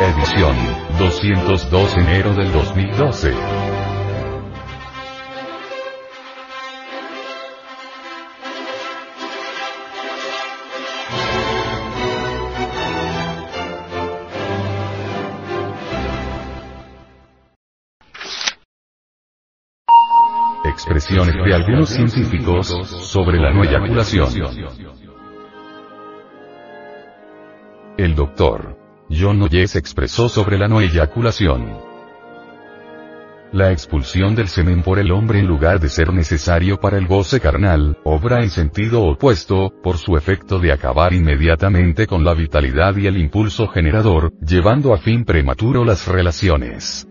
Edición 202 enero del 2012. Expresiones de algunos científicos sobre la no eyaculación. El doctor John Noyes expresó sobre la no eyaculación. La expulsión del semen por el hombre en lugar de ser necesario para el goce carnal, obra en sentido opuesto, por su efecto de acabar inmediatamente con la vitalidad y el impulso generador, llevando a fin prematuro las relaciones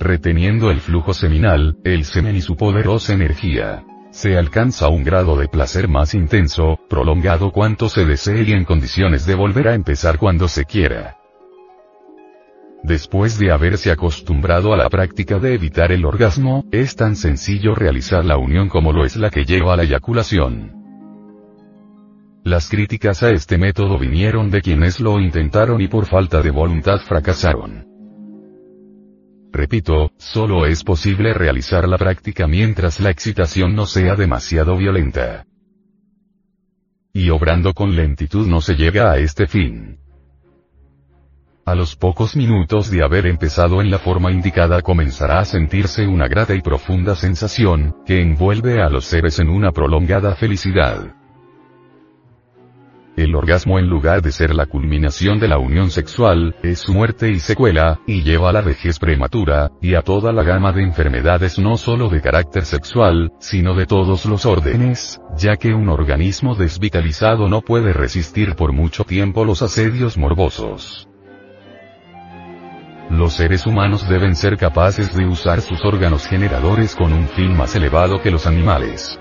reteniendo el flujo seminal, el semen y su poderosa energía. Se alcanza un grado de placer más intenso, prolongado cuanto se desee y en condiciones de volver a empezar cuando se quiera. Después de haberse acostumbrado a la práctica de evitar el orgasmo, es tan sencillo realizar la unión como lo es la que lleva a la eyaculación. Las críticas a este método vinieron de quienes lo intentaron y por falta de voluntad fracasaron. Repito, solo es posible realizar la práctica mientras la excitación no sea demasiado violenta. Y obrando con lentitud no se llega a este fin. A los pocos minutos de haber empezado en la forma indicada comenzará a sentirse una grata y profunda sensación, que envuelve a los seres en una prolongada felicidad. El orgasmo en lugar de ser la culminación de la unión sexual, es su muerte y secuela, y lleva a la vejez prematura, y a toda la gama de enfermedades no solo de carácter sexual, sino de todos los órdenes, ya que un organismo desvitalizado no puede resistir por mucho tiempo los asedios morbosos. Los seres humanos deben ser capaces de usar sus órganos generadores con un fin más elevado que los animales.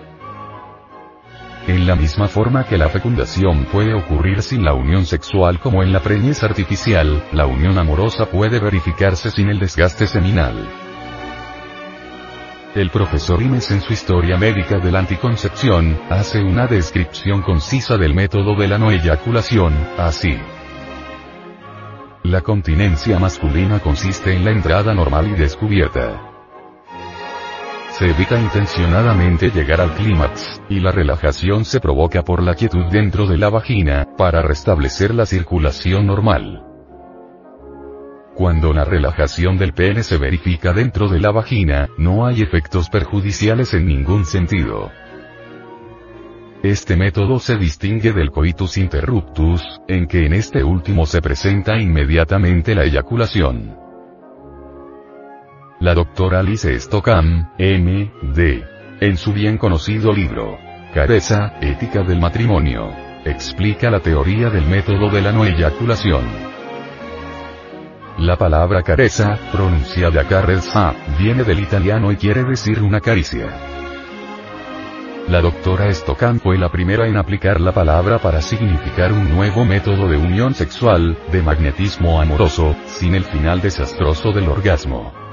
En la misma forma que la fecundación puede ocurrir sin la unión sexual como en la preñez artificial, la unión amorosa puede verificarse sin el desgaste seminal. El profesor Imes en su Historia Médica de la Anticoncepción, hace una descripción concisa del método de la no eyaculación, así. La continencia masculina consiste en la entrada normal y descubierta se evita intencionadamente llegar al clímax, y la relajación se provoca por la quietud dentro de la vagina, para restablecer la circulación normal. Cuando la relajación del pene se verifica dentro de la vagina, no hay efectos perjudiciales en ningún sentido. Este método se distingue del coitus interruptus, en que en este último se presenta inmediatamente la eyaculación. La doctora Alice Stockham, M.D. En su bien conocido libro, Careza, Ética del Matrimonio, explica la teoría del método de la no eyaculación. La palabra careza, pronunciada carezza, viene del italiano y quiere decir una caricia. La doctora Stockham fue la primera en aplicar la palabra para significar un nuevo método de unión sexual, de magnetismo amoroso, sin el final desastroso del orgasmo.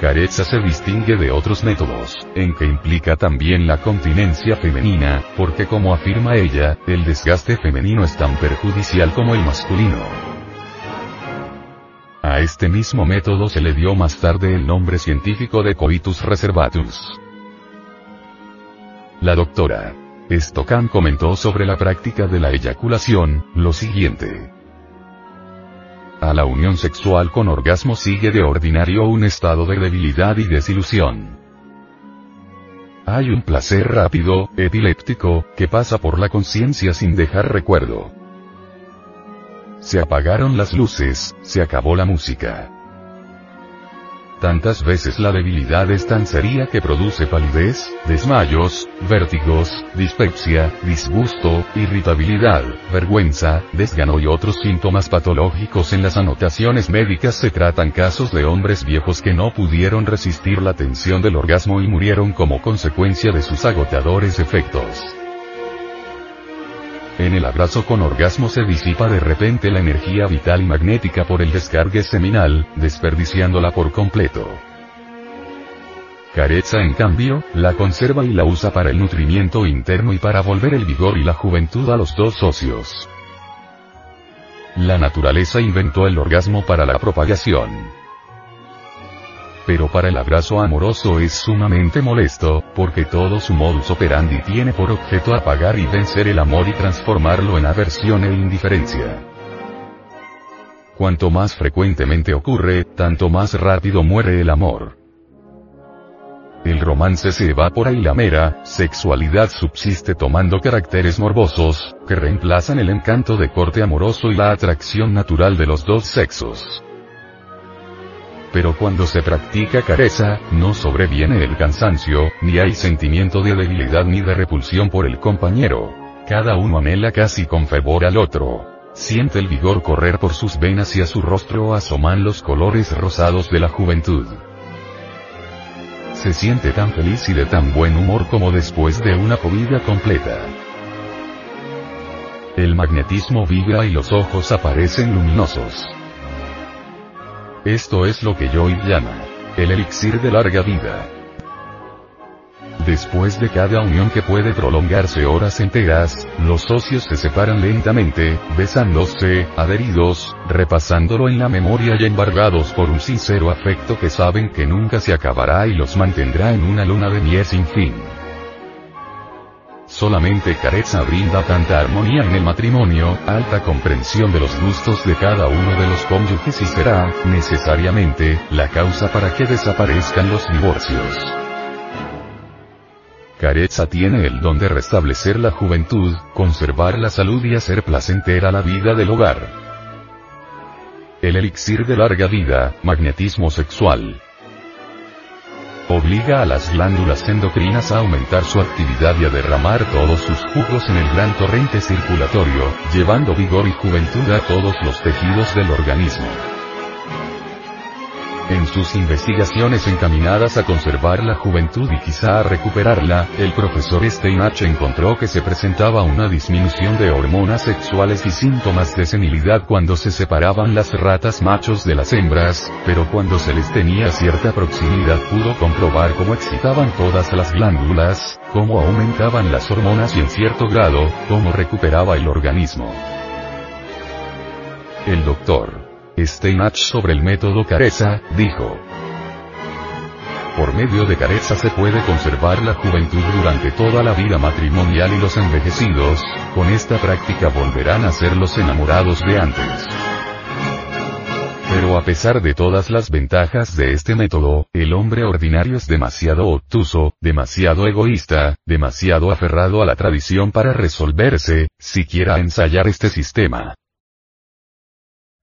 Careza se distingue de otros métodos, en que implica también la continencia femenina, porque como afirma ella, el desgaste femenino es tan perjudicial como el masculino. A este mismo método se le dio más tarde el nombre científico de coitus reservatus. La doctora Stockham comentó sobre la práctica de la eyaculación, lo siguiente. A la unión sexual con orgasmo sigue de ordinario un estado de debilidad y desilusión. Hay un placer rápido, epiléptico, que pasa por la conciencia sin dejar recuerdo. Se apagaron las luces, se acabó la música. Tantas veces la debilidad es tan seria que produce palidez, desmayos, vértigos, dispepsia, disgusto, irritabilidad, vergüenza, desgano y otros síntomas patológicos en las anotaciones médicas se tratan casos de hombres viejos que no pudieron resistir la tensión del orgasmo y murieron como consecuencia de sus agotadores efectos. En el abrazo con orgasmo se disipa de repente la energía vital y magnética por el descargue seminal, desperdiciándola por completo. Careza en cambio, la conserva y la usa para el nutrimiento interno y para volver el vigor y la juventud a los dos socios. La naturaleza inventó el orgasmo para la propagación. Pero para el abrazo amoroso es sumamente molesto, porque todo su modus operandi tiene por objeto apagar y vencer el amor y transformarlo en aversión e indiferencia. Cuanto más frecuentemente ocurre, tanto más rápido muere el amor. El romance se evapora y la mera sexualidad subsiste tomando caracteres morbosos, que reemplazan el encanto de corte amoroso y la atracción natural de los dos sexos. Pero cuando se practica careza, no sobreviene el cansancio, ni hay sentimiento de debilidad ni de repulsión por el compañero. Cada uno anhela casi con fervor al otro. Siente el vigor correr por sus venas y a su rostro asoman los colores rosados de la juventud se siente tan feliz y de tan buen humor como después de una comida completa. El magnetismo vibra y los ojos aparecen luminosos. Esto es lo que yo llamo el elixir de larga vida. Después de cada unión que puede prolongarse horas enteras, los socios se separan lentamente, besándose, adheridos, repasándolo en la memoria y embargados por un sincero afecto que saben que nunca se acabará y los mantendrá en una luna de miel sin fin. Solamente Careza brinda tanta armonía en el matrimonio, alta comprensión de los gustos de cada uno de los cónyuges y será, necesariamente, la causa para que desaparezcan los divorcios. Careza tiene el don de restablecer la juventud, conservar la salud y hacer placentera la vida del hogar. El elixir de larga vida, magnetismo sexual. Obliga a las glándulas endocrinas a aumentar su actividad y a derramar todos sus jugos en el gran torrente circulatorio, llevando vigor y juventud a todos los tejidos del organismo. En sus investigaciones encaminadas a conservar la juventud y quizá a recuperarla, el profesor Steinach encontró que se presentaba una disminución de hormonas sexuales y síntomas de senilidad cuando se separaban las ratas machos de las hembras, pero cuando se les tenía cierta proximidad pudo comprobar cómo excitaban todas las glándulas, cómo aumentaban las hormonas y en cierto grado, cómo recuperaba el organismo. El doctor Steinach sobre el método Careza, dijo. Por medio de Careza se puede conservar la juventud durante toda la vida matrimonial y los envejecidos, con esta práctica volverán a ser los enamorados de antes. Pero a pesar de todas las ventajas de este método, el hombre ordinario es demasiado obtuso, demasiado egoísta, demasiado aferrado a la tradición para resolverse, siquiera ensayar este sistema.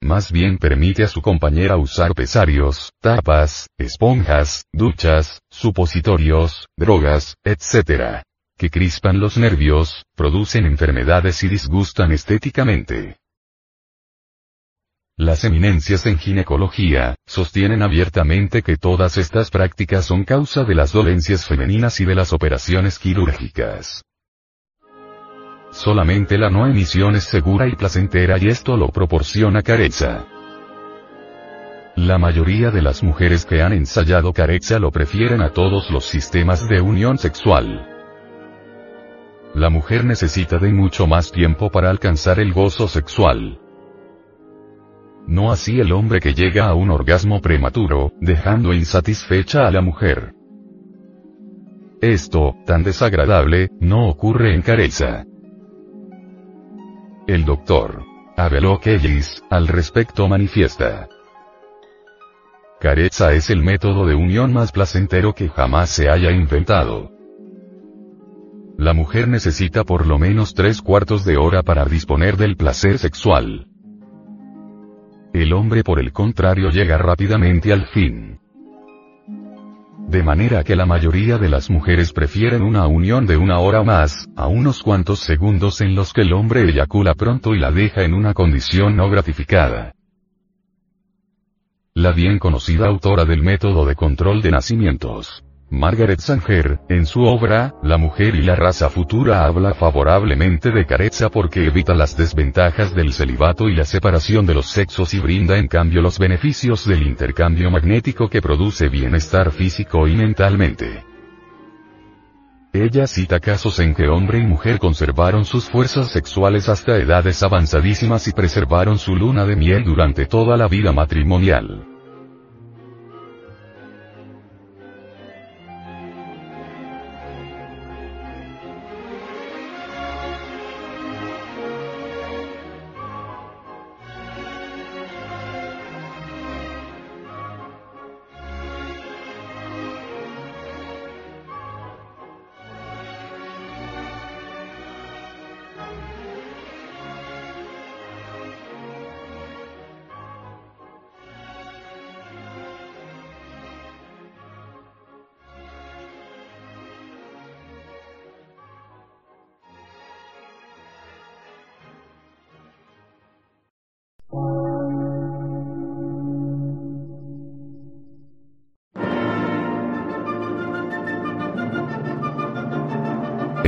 Más bien permite a su compañera usar pesarios, tapas, esponjas, duchas, supositorios, drogas, etc. Que crispan los nervios, producen enfermedades y disgustan estéticamente. Las eminencias en ginecología, sostienen abiertamente que todas estas prácticas son causa de las dolencias femeninas y de las operaciones quirúrgicas. Solamente la no emisión es segura y placentera y esto lo proporciona Careza. La mayoría de las mujeres que han ensayado Careza lo prefieren a todos los sistemas de unión sexual. La mujer necesita de mucho más tiempo para alcanzar el gozo sexual. No así el hombre que llega a un orgasmo prematuro, dejando insatisfecha a la mujer. Esto, tan desagradable, no ocurre en Careza. El doctor Abelo Kellis, al respecto manifiesta. Careza es el método de unión más placentero que jamás se haya inventado. La mujer necesita por lo menos tres cuartos de hora para disponer del placer sexual. El hombre por el contrario llega rápidamente al fin de manera que la mayoría de las mujeres prefieren una unión de una hora más, a unos cuantos segundos en los que el hombre eyacula pronto y la deja en una condición no gratificada. La bien conocida autora del método de control de nacimientos. Margaret Sanger, en su obra, La mujer y la raza futura habla favorablemente de Carezza porque evita las desventajas del celibato y la separación de los sexos y brinda en cambio los beneficios del intercambio magnético que produce bienestar físico y mentalmente. Ella cita casos en que hombre y mujer conservaron sus fuerzas sexuales hasta edades avanzadísimas y preservaron su luna de miel durante toda la vida matrimonial.